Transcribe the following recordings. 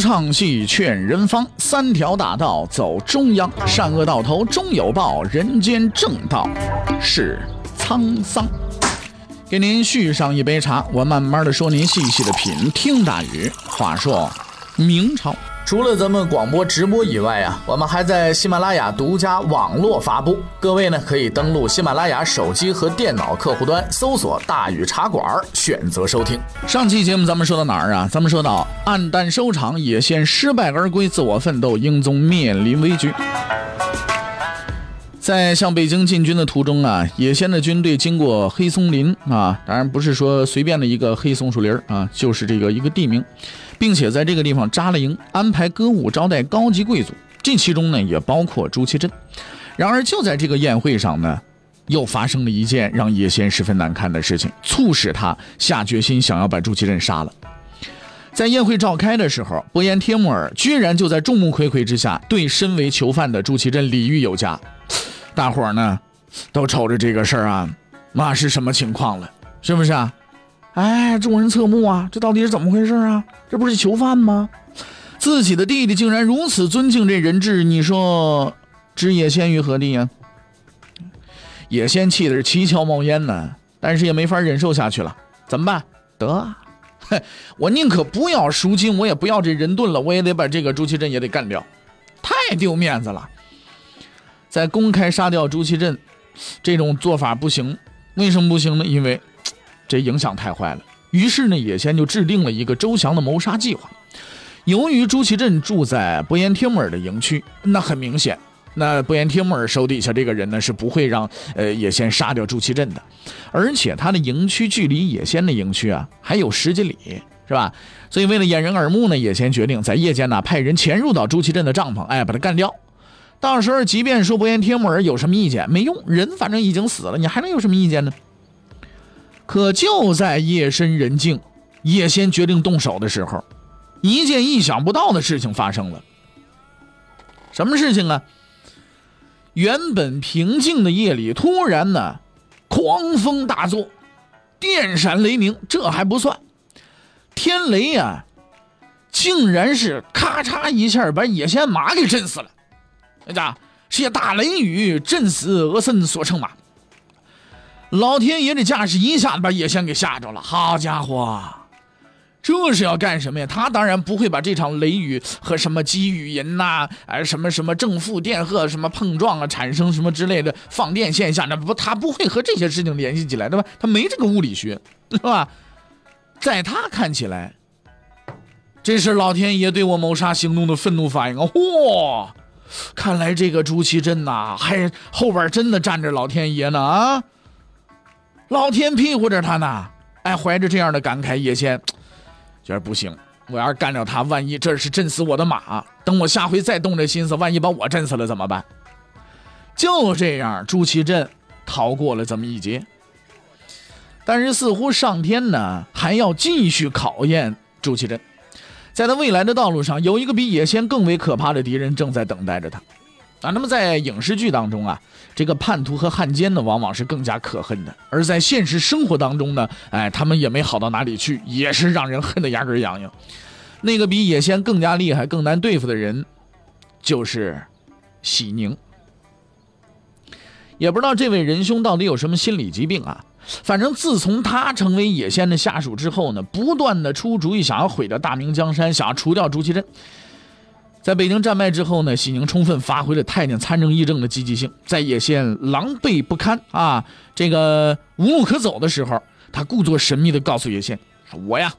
唱戏劝人方，三条大道走中央，善恶到头终有报，人间正道是沧桑。给您续上一杯茶，我慢慢的说，您细细的品。听大禹，话说明朝。除了咱们广播直播以外啊，我们还在喜马拉雅独家网络发布。各位呢，可以登录喜马拉雅手机和电脑客户端，搜索“大禹茶馆”，选择收听。上期节目咱们说到哪儿啊？咱们说到暗淡收场，野仙失败而归，自我奋斗，英宗面临危局。在向北京进军的途中啊，野仙的军队经过黑松林啊，当然不是说随便的一个黑松树林啊，就是这个一个地名。并且在这个地方扎了营，安排歌舞招待高级贵族，这其中呢也包括朱祁镇。然而就在这个宴会上呢，又发生了一件让叶仙十分难堪的事情，促使他下决心想要把朱祁镇杀了。在宴会召开的时候，伯颜帖木儿居然就在众目睽睽之下对身为囚犯的朱祁镇礼遇有加。大伙儿呢都瞅着这个事儿啊，那是什么情况了？是不是啊？哎，众人侧目啊，这到底是怎么回事啊？这不是囚犯吗？自己的弟弟竟然如此尊敬这人质，你说置野仙于何地呀？野仙气的是七窍冒烟呢，但是也没法忍受下去了，怎么办？得，我宁可不要赎金，我也不要这人盾了，我也得把这个朱祁镇也得干掉，太丢面子了。在公开杀掉朱祁镇这种做法不行，为什么不行呢？因为。这影响太坏了，于是呢，野先就制定了一个周详的谋杀计划。由于朱祁镇住在伯颜帖木儿的营区，那很明显，那伯颜帖木儿手底下这个人呢是不会让呃野先杀掉朱祁镇的。而且他的营区距离野先的营区啊还有十几里，是吧？所以为了掩人耳目呢，野先决定在夜间呢派人潜入到朱祁镇的帐篷，哎，把他干掉。到时候即便说伯颜帖木儿有什么意见，没用，人反正已经死了，你还能有什么意见呢？可就在夜深人静，叶仙决定动手的时候，一件意想不到的事情发生了。什么事情啊？原本平静的夜里，突然呢，狂风大作，电闪雷鸣。这还不算，天雷呀，竟然是咔嚓一下把野仙马给震死了。那家是大雷雨震死俄森所乘马。老天爷这架势一下子把野仙给吓着了。好家伙，这是要干什么呀？他当然不会把这场雷雨和什么积雨云呐，哎，什么什么正负电荷什么碰撞啊，产生什么之类的放电现象，那不他不会和这些事情联系起来，对吧？他没这个物理学，对吧？在他看起来，这是老天爷对我谋杀行动的愤怒反应啊！嚯，看来这个朱祁镇呐，还后边真的站着老天爷呢啊！老天庇护着他呢，哎，怀着这样的感慨，叶仙 觉得不行，我要是干掉他，万一这是震死我的马，等我下回再动这心思，万一把我震死了怎么办？就这样，朱祁镇逃过了这么一劫。但是似乎上天呢，还要继续考验朱祁镇，在他未来的道路上，有一个比野仙更为可怕的敌人正在等待着他。啊，那么在影视剧当中啊，这个叛徒和汉奸呢，往往是更加可恨的；而在现实生活当中呢，哎，他们也没好到哪里去，也是让人恨得牙根痒痒。那个比野仙更加厉害、更难对付的人，就是喜宁。也不知道这位仁兄到底有什么心理疾病啊？反正自从他成为野仙的下属之后呢，不断的出主意，想要毁掉大明江山，想要除掉朱祁镇。在北京战败之后呢，西宁充分发挥了太监参政议政的积极性。在野县狼狈不堪啊，这个无路可走的时候，他故作神秘地告诉野县：“我呀，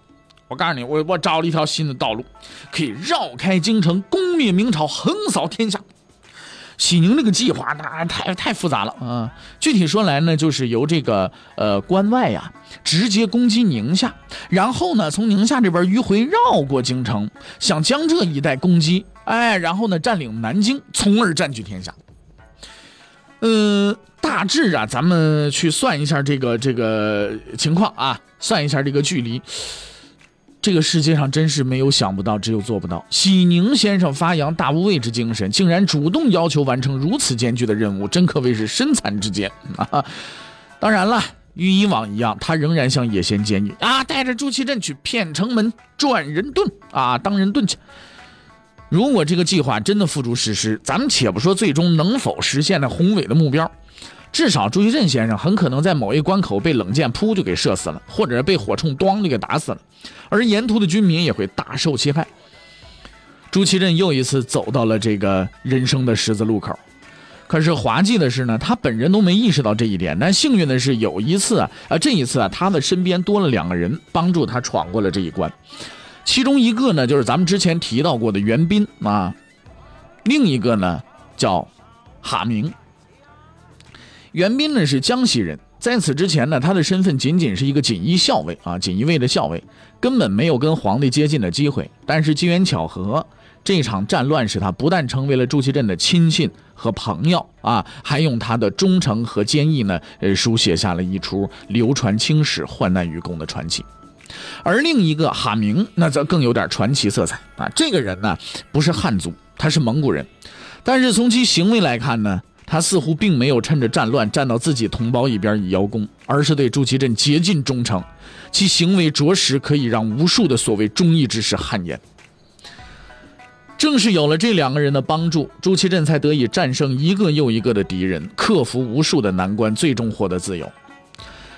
我告诉你，我我找了一条新的道路，可以绕开京城，攻灭明朝，横扫天下。”喜宁这个计划那太太复杂了啊！具体说来呢，就是由这个呃关外呀直接攻击宁夏，然后呢从宁夏这边迂回绕过京城，向江浙一带攻击，哎，然后呢占领南京，从而占据天下。嗯，大致啊，咱们去算一下这个这个情况啊，算一下这个距离。这个世界上真是没有想不到，只有做不到。喜宁先生发扬大无畏之精神，竟然主动要求完成如此艰巨的任务，真可谓是身残志坚啊！当然了，与以往一样，他仍然向野仙建议啊，带着朱祁镇去片城门转人盾啊，当人盾去。如果这个计划真的付诸实施，咱们且不说最终能否实现那宏伟的目标，至少朱祁镇先生很可能在某一关口被冷箭噗就给射死了，或者被火铳咣就给打死了，而沿途的军民也会大受其害。朱祁镇又一次走到了这个人生的十字路口。可是滑稽的是呢，他本人都没意识到这一点。但幸运的是，有一次啊，啊这一次啊，他的身边多了两个人帮助他闯过了这一关。其中一个呢，就是咱们之前提到过的袁斌啊，另一个呢叫哈明。袁斌呢是江西人，在此之前呢，他的身份仅仅是一个锦衣校尉啊，锦衣卫的校尉，根本没有跟皇帝接近的机会。但是机缘巧合。这场战乱使他不但成为了朱祁镇的亲信和朋友啊，还用他的忠诚和坚毅呢，呃，书写下了一出流传青史、患难与共的传奇。而另一个哈明，那则更有点传奇色彩啊。这个人呢，不是汉族，他是蒙古人，但是从其行为来看呢，他似乎并没有趁着战乱站到自己同胞一边以邀功，而是对朱祁镇竭尽忠诚，其行为着实可以让无数的所谓忠义之士汗颜。正是有了这两个人的帮助，朱祁镇才得以战胜一个又一个的敌人，克服无数的难关，最终获得自由。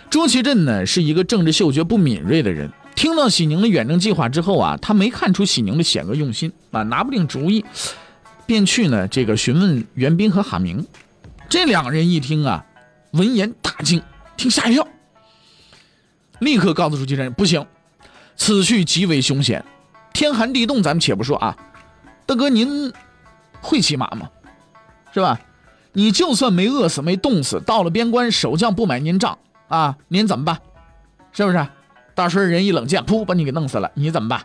朱祁镇呢，是一个政治嗅觉不敏锐的人，听到喜宁的远征计划之后啊，他没看出喜宁的险恶用心啊，拿不定主意，便去呢这个询问袁斌和哈明。这两个人一听啊，闻言大惊，听吓一跳，立刻告诉朱祁镇不行，此去极为凶险，天寒地冻，咱们且不说啊。大哥，您会骑马吗？是吧？你就算没饿死、没冻死，到了边关，守将不买您账啊，您怎么办？是不是？大顺人一冷箭，噗，把你给弄死了，你怎么办？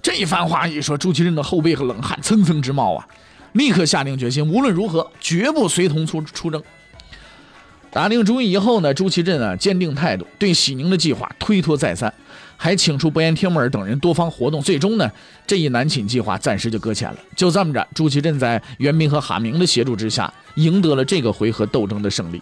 这番话一说，朱祁镇的后背和冷汗蹭蹭直冒啊！立刻下定决心，无论如何，绝不随同出出征。打定主意以后呢，朱祁镇啊，坚定态度，对喜宁的计划推脱再三。还请出伯颜帖木儿等人多方活动，最终呢，这一南侵计划暂时就搁浅了。就这么着，朱祁镇在袁明和哈明的协助之下，赢得了这个回合斗争的胜利。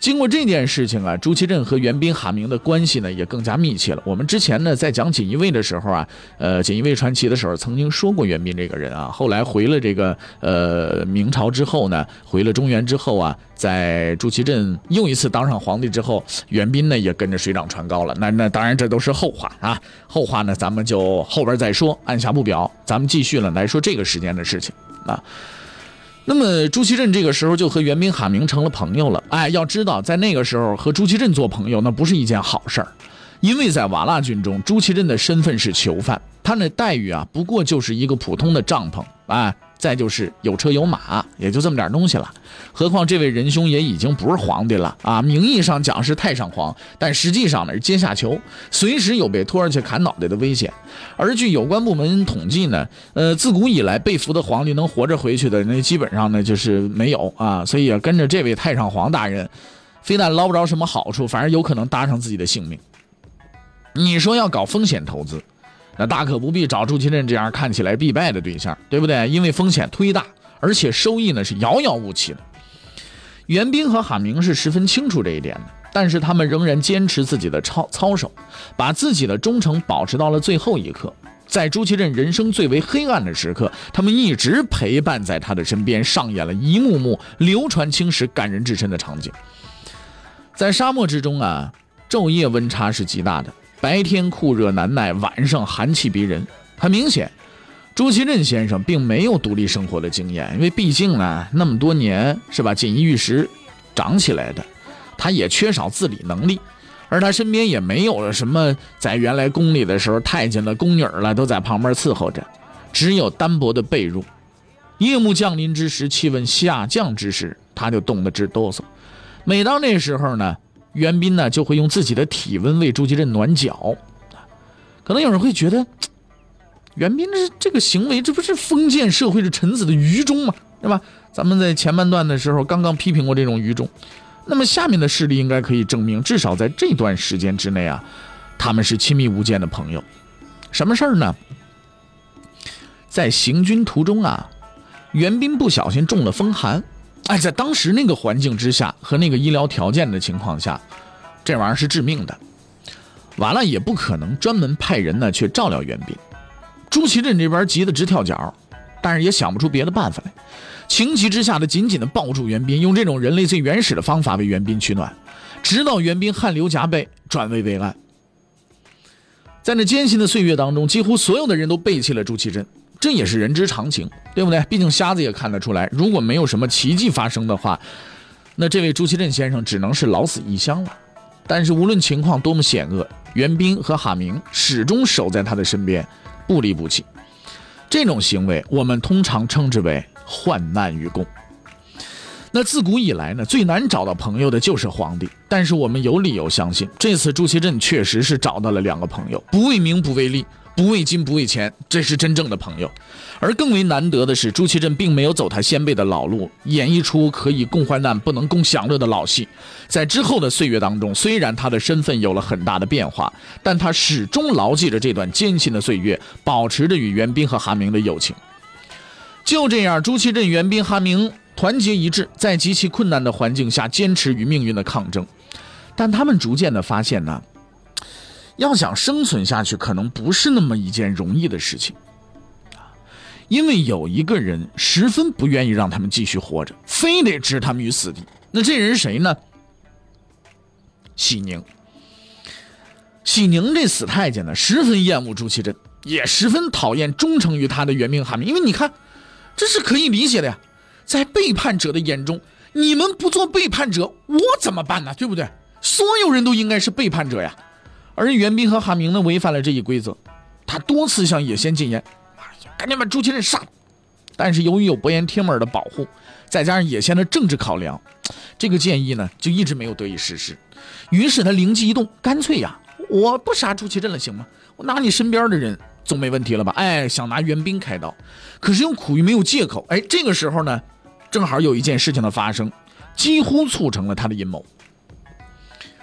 经过这件事情啊，朱祁镇和袁斌、哈明的关系呢也更加密切了。我们之前呢在讲锦衣卫的时候啊，呃，锦衣卫传奇的时候曾经说过袁斌这个人啊。后来回了这个呃明朝之后呢，回了中原之后啊，在朱祁镇又一次当上皇帝之后，袁斌呢也跟着水涨船高了。那那当然这都是后话啊，后话呢咱们就后边再说，按下不表。咱们继续了来说这个时间的事情啊。那么朱祁镇这个时候就和袁斌、哈明成了朋友了。哎，要知道，在那个时候和朱祁镇做朋友，那不是一件好事儿，因为在瓦剌军中，朱祁镇的身份是囚犯，他那待遇啊，不过就是一个普通的帐篷啊。再就是有车有马，也就这么点东西了。何况这位仁兄也已经不是皇帝了啊，名义上讲是太上皇，但实际上呢是阶下囚，随时有被拖上去砍脑袋的危险。而据有关部门统计呢，呃，自古以来被俘的皇帝能活着回去的，那基本上呢就是没有啊。所以也跟着这位太上皇大人，非但捞不着什么好处，反而有可能搭上自己的性命。你说要搞风险投资？那大可不必找朱祁镇这样看起来必败的对象，对不对？因为风险忒大，而且收益呢是遥遥无期的。袁斌和哈明是十分清楚这一点的，但是他们仍然坚持自己的操操守，把自己的忠诚保持到了最后一刻。在朱祁镇人生最为黑暗的时刻，他们一直陪伴在他的身边，上演了一幕幕流传青史、感人至深的场景。在沙漠之中啊，昼夜温差是极大的。白天酷热难耐，晚上寒气逼人。很明显，朱祁镇先生并没有独立生活的经验，因为毕竟呢，那么多年是吧，锦衣玉食长起来的，他也缺少自理能力，而他身边也没有了什么在原来宫里的时候太监了宫女了，都在旁边伺候着，只有单薄的被褥。夜幕降临之时，气温下降之时，他就冻得直哆嗦。每当那时候呢。袁斌呢就会用自己的体温为朱祁镇暖脚，可能有人会觉得，袁斌这这个行为，这不是封建社会的臣子的愚忠吗？对吧？咱们在前半段的时候刚刚批评过这种愚忠，那么下面的事例应该可以证明，至少在这段时间之内啊，他们是亲密无间的朋友。什么事儿呢？在行军途中啊，袁斌不小心中了风寒。哎，在当时那个环境之下和那个医疗条件的情况下，这玩意儿是致命的。完了也不可能专门派人呢去照料袁斌。朱祁镇这边急得直跳脚，但是也想不出别的办法来。情急之下的紧紧的抱住袁斌，用这种人类最原始的方法为袁斌取暖，直到袁斌汗流浃背，转危为安。在那艰辛的岁月当中，几乎所有的人都背弃了朱祁镇，这也是人之常情，对不对？毕竟瞎子也看得出来，如果没有什么奇迹发生的话，那这位朱祁镇先生只能是老死异乡了。但是无论情况多么险恶，袁斌和哈明始终守在他的身边，不离不弃。这种行为，我们通常称之为患难与共。那自古以来呢，最难找到朋友的就是皇帝。但是我们有理由相信，这次朱祁镇确实是找到了两个朋友，不为名，不为利，不为金，不为钱，这是真正的朋友。而更为难得的是，朱祁镇并没有走他先辈的老路，演绎出可以共患难不能共享乐的老戏。在之后的岁月当中，虽然他的身份有了很大的变化，但他始终牢记着这段艰辛的岁月，保持着与袁斌和哈明的友情。就这样，朱祁镇、袁斌、哈明。团结一致，在极其困难的环境下坚持与命运的抗争，但他们逐渐的发现呢，要想生存下去，可能不是那么一件容易的事情因为有一个人十分不愿意让他们继续活着，非得置他们于死地。那这人谁呢？喜宁。喜宁这死太监呢，十分厌恶朱祁镇，也十分讨厌忠诚于他的袁明、哈明，因为你看，这是可以理解的呀。在背叛者的眼中，你们不做背叛者，我怎么办呢？对不对？所有人都应该是背叛者呀。而袁斌和韩明呢，违反了这一规则，他多次向野仙进言：“赶紧把朱祁镇杀了。”但是由于有伯颜帖木儿的保护，再加上野仙的政治考量，这个建议呢就一直没有得以实施。于是他灵机一动，干脆呀，我不杀朱祁镇了，行吗？我拿你身边的人总没问题了吧？哎，想拿袁斌开刀，可是又苦于没有借口。哎，这个时候呢？正好有一件事情的发生，几乎促成了他的阴谋。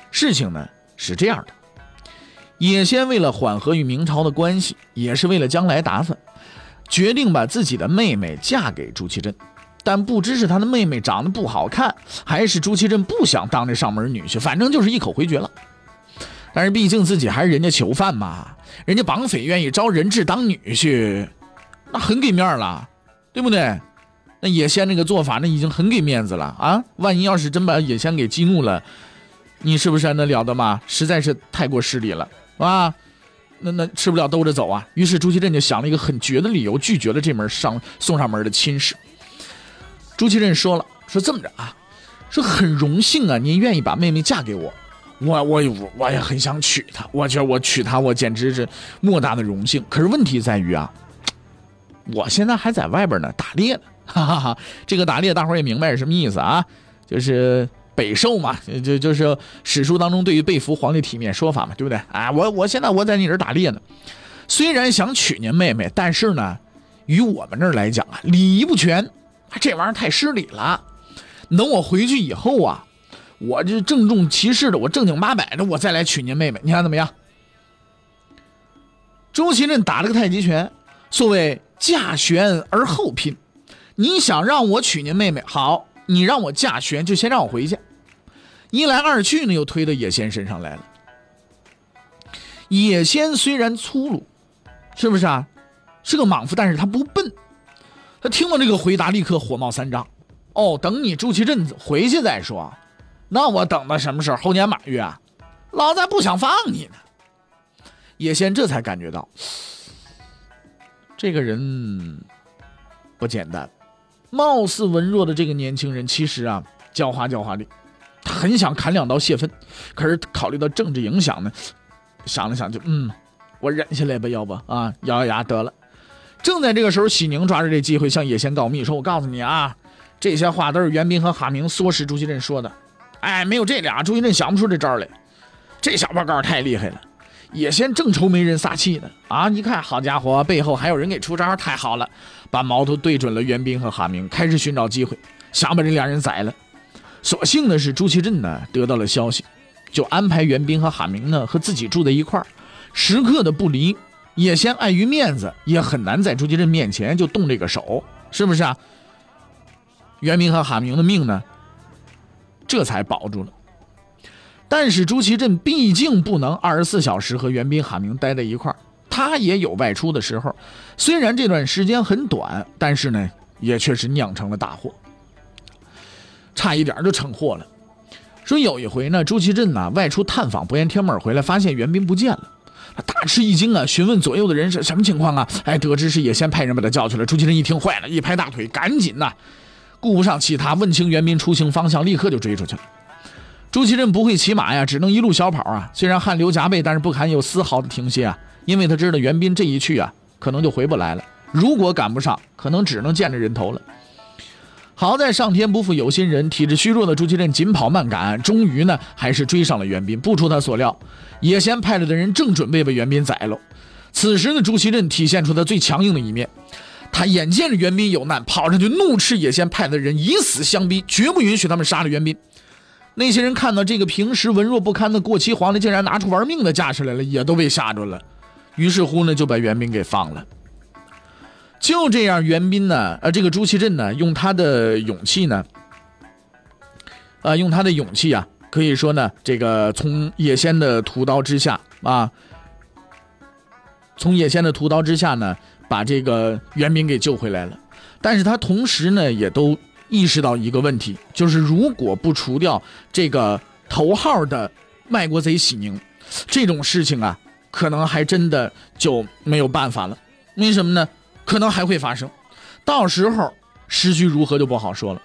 事情呢是这样的：野仙为了缓和与明朝的关系，也是为了将来打算，决定把自己的妹妹嫁给朱祁镇。但不知是他的妹妹长得不好看，还是朱祁镇不想当这上门女婿，反正就是一口回绝了。但是毕竟自己还是人家囚犯嘛，人家绑匪愿意招人质当女婿，那很给面了，对不对？那野仙那个做法，那已经很给面子了啊！万一要是真把野仙给激怒了，你是不是还能了得吗？实在是太过失礼了啊！那那吃不了兜着走啊！于是朱祁镇就想了一个很绝的理由，拒绝了这门上送上门的亲事。朱祁镇说了，说这么着啊，说很荣幸啊，您愿意把妹妹嫁给我，我我我也很想娶她，我觉得我娶她，我简直是莫大的荣幸。可是问题在于啊，我现在还在外边呢，打猎呢。哈哈哈，这个打猎大伙也明白是什么意思啊？就是北狩嘛，就就是史书当中对于被俘皇帝体面说法嘛，对不对？啊，我我现在我在你这儿打猎呢，虽然想娶您妹妹，但是呢，于我们这儿来讲啊，礼仪不全，这玩意儿太失礼了。等我回去以后啊，我就郑重其事的，我正经八百的，我再来娶您妹妹，你看怎么样？周琦镇打了个太极拳，所谓驾悬而后拼。你想让我娶您妹妹，好，你让我嫁玄，就先让我回去。一来二去呢，又推到野仙身上来了。野仙虽然粗鲁，是不是啊？是个莽夫，但是他不笨。他听到这个回答，立刻火冒三丈。哦，等你朱祁镇回去再说。那我等到什么时候？猴年马月啊？老子还不想放你呢。野仙这才感觉到，这个人不简单。貌似文弱的这个年轻人，其实啊，狡猾狡猾的，很想砍两刀泄愤，可是考虑到政治影响呢，想了想就嗯，我忍下来吧，要不啊，咬咬牙得了。正在这个时候，喜宁抓住这机会向野仙告密，说：“我告诉你啊，这些话都是袁斌和哈明唆使朱祁镇说的。哎，没有这俩，朱祁镇想不出这招来。这小报告太厉害了。”野仙正愁没人撒气呢，啊！一看，好家伙，背后还有人给出招，太好了！把矛头对准了袁斌和哈明，开始寻找机会，想把这俩人宰了。所幸的是，朱祁镇呢得到了消息，就安排袁斌和哈明呢和自己住在一块儿，时刻的不离。也先碍于面子，也很难在朱祁镇面前就动这个手，是不是啊？袁明和哈明的命呢，这才保住了。但是朱祁镇毕竟不能二十四小时和袁斌、哈明待在一块儿，他也有外出的时候。虽然这段时间很短，但是呢，也确实酿成了大祸，差一点就成祸了。说有一回呢，朱祁镇呢外出探访，不厌天门回来，发现袁斌不见了，他大吃一惊啊，询问左右的人是什么情况啊？哎，得知是野先派人把他叫去了。朱祁镇一听坏了，一拍大腿，赶紧呐，顾不上其他，问清袁斌出行方向，立刻就追出去了。朱祁镇不会骑马呀，只能一路小跑啊。虽然汗流浃背，但是不敢有丝毫的停歇啊，因为他知道袁斌这一去啊，可能就回不来了。如果赶不上，可能只能见着人头了。好在上天不负有心人，体质虚弱的朱祁镇紧跑慢赶，终于呢还是追上了袁斌。不出他所料，野先派来的人正准备把袁斌宰了。此时的朱祁镇体现出他最强硬的一面，他眼见着袁斌有难，跑上去怒斥野先派的人以死相逼，绝不允许他们杀了袁斌。那些人看到这个平时文弱不堪的过期皇帝竟然拿出玩命的架势来了，也都被吓着了。于是乎呢，就把袁斌给放了。就这样，袁斌呢，呃，这个朱祁镇呢，用他的勇气呢，啊，用他的勇气啊，可以说呢，这个从野仙的屠刀之下啊，从野仙的屠刀之下呢，把这个袁斌给救回来了。但是他同时呢，也都。意识到一个问题，就是如果不除掉这个头号的卖国贼喜宁，这种事情啊，可能还真的就没有办法了。为什么呢？可能还会发生，到时候时局如何就不好说了。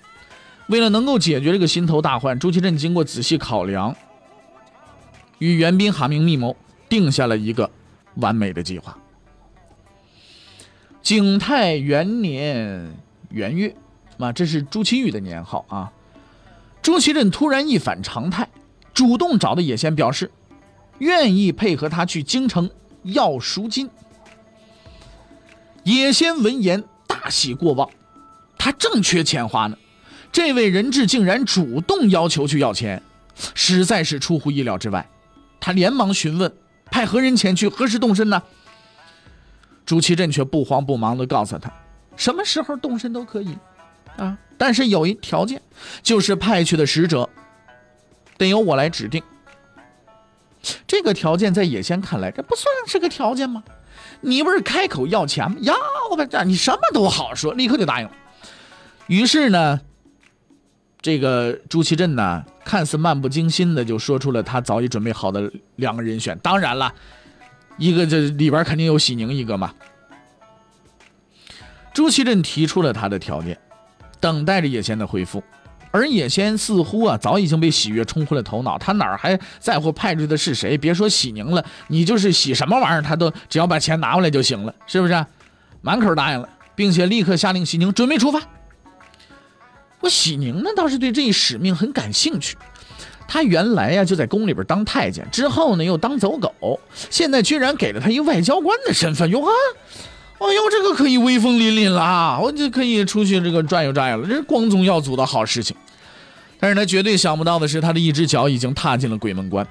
为了能够解决这个心头大患，朱祁镇经过仔细考量，与袁斌、哈明密谋，定下了一个完美的计划。景泰元年元月。啊，这是朱祁钰的年号啊！朱祁镇突然一反常态，主动找到野先表示，愿意配合他去京城要赎金。野先闻言大喜过望，他正缺钱花呢，这位人质竟然主动要求去要钱，实在是出乎意料之外。他连忙询问，派何人前去，何时动身呢？朱祁镇却不慌不忙地告诉他，什么时候动身都可以。啊！但是有一条件，就是派去的使者得由我来指定。这个条件在野先看来，这不算是个条件吗？你不是开口要钱吗？要吧，这你什么都好说，立刻就答应了。于是呢，这个朱祁镇呢，看似漫不经心的就说出了他早已准备好的两个人选。当然了，一个这里边肯定有喜宁一个嘛。朱祁镇提出了他的条件。等待着叶仙的回复，而野仙似乎啊早已经被喜悦冲昏了头脑，他哪儿还在乎派出的是谁？别说喜宁了，你就是喜什么玩意儿，他都只要把钱拿回来就行了，是不是？满口答应了，并且立刻下令喜宁准备出发。我喜宁呢倒是对这一使命很感兴趣，他原来呀就在宫里边当太监，之后呢又当走狗，现在居然给了他一外交官的身份，哟呵！哎呦，这个可以威风凛凛了啊！我就可以出去这个转悠转悠了，这是光宗耀祖的好事情。但是他绝对想不到的是，他的一只脚已经踏进了鬼门关。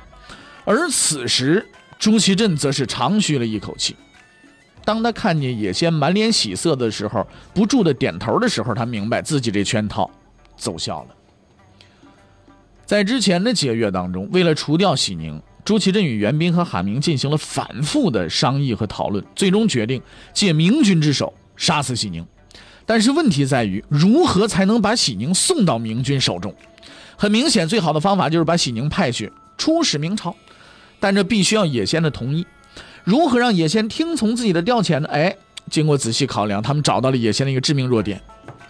而此时，朱祁镇则是长吁了一口气。当他看见野仙满脸喜色的时候，不住的点头的时候，他明白自己这圈套奏效了。在之前的几个月当中，为了除掉喜宁。朱祁镇与袁斌和哈明进行了反复的商议和讨论，最终决定借明军之手杀死喜宁。但是问题在于，如何才能把喜宁送到明军手中？很明显，最好的方法就是把喜宁派去出使明朝，但这必须要野先的同意。如何让野先听从自己的调遣呢？哎，经过仔细考量，他们找到了野先的一个致命弱点：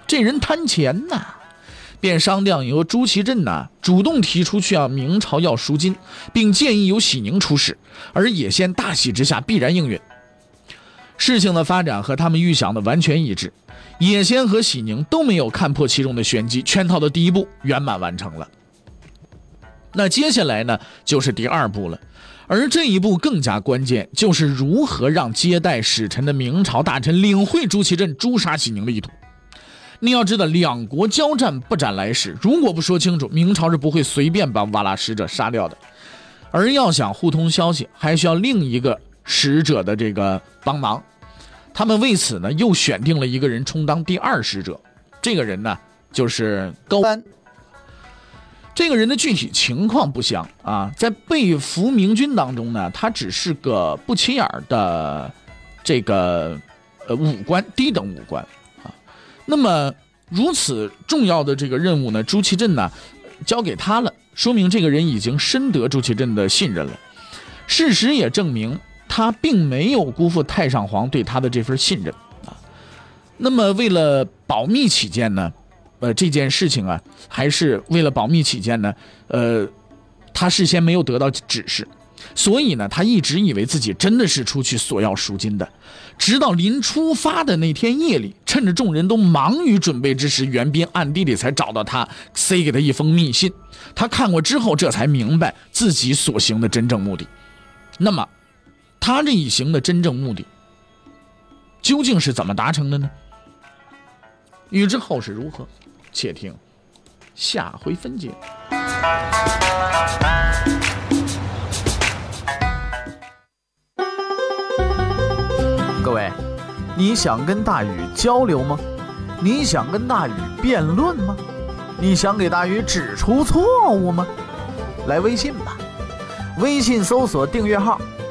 这人贪钱呐。便商量由朱祁镇呢主动提出去向明朝要赎金，并建议由喜宁出使，而野先大喜之下必然应允。事情的发展和他们预想的完全一致，野先和喜宁都没有看破其中的玄机，圈套的第一步圆满完成了。那接下来呢就是第二步了，而这一步更加关键，就是如何让接待使臣的明朝大臣领会朱祁镇诛杀喜宁的意图。你要知道，两国交战不斩来使，如果不说清楚，明朝是不会随便把瓦剌使者杀掉的。而要想互通消息，还需要另一个使者的这个帮忙。他们为此呢，又选定了一个人充当第二使者。这个人呢，就是高安。这个人的具体情况不详啊，在被俘明军当中呢，他只是个不起眼的这个呃武官，低等武官啊。那么如此重要的这个任务呢，朱祁镇呢交给他了，说明这个人已经深得朱祁镇的信任了。事实也证明，他并没有辜负太上皇对他的这份信任啊。那么为了保密起见呢？呃，这件事情啊，还是为了保密起见呢，呃，他事先没有得到指示，所以呢，他一直以为自己真的是出去索要赎金的，直到临出发的那天夜里，趁着众人都忙于准备之时，袁斌暗地里才找到他，塞给他一封密信。他看过之后，这才明白自己所行的真正目的。那么，他这一行的真正目的，究竟是怎么达成的呢？欲知后事如何？且听下回分解。各位，你想跟大禹交流吗？你想跟大禹辩论吗？你想给大禹指出错误吗？来微信吧，微信搜索订阅号“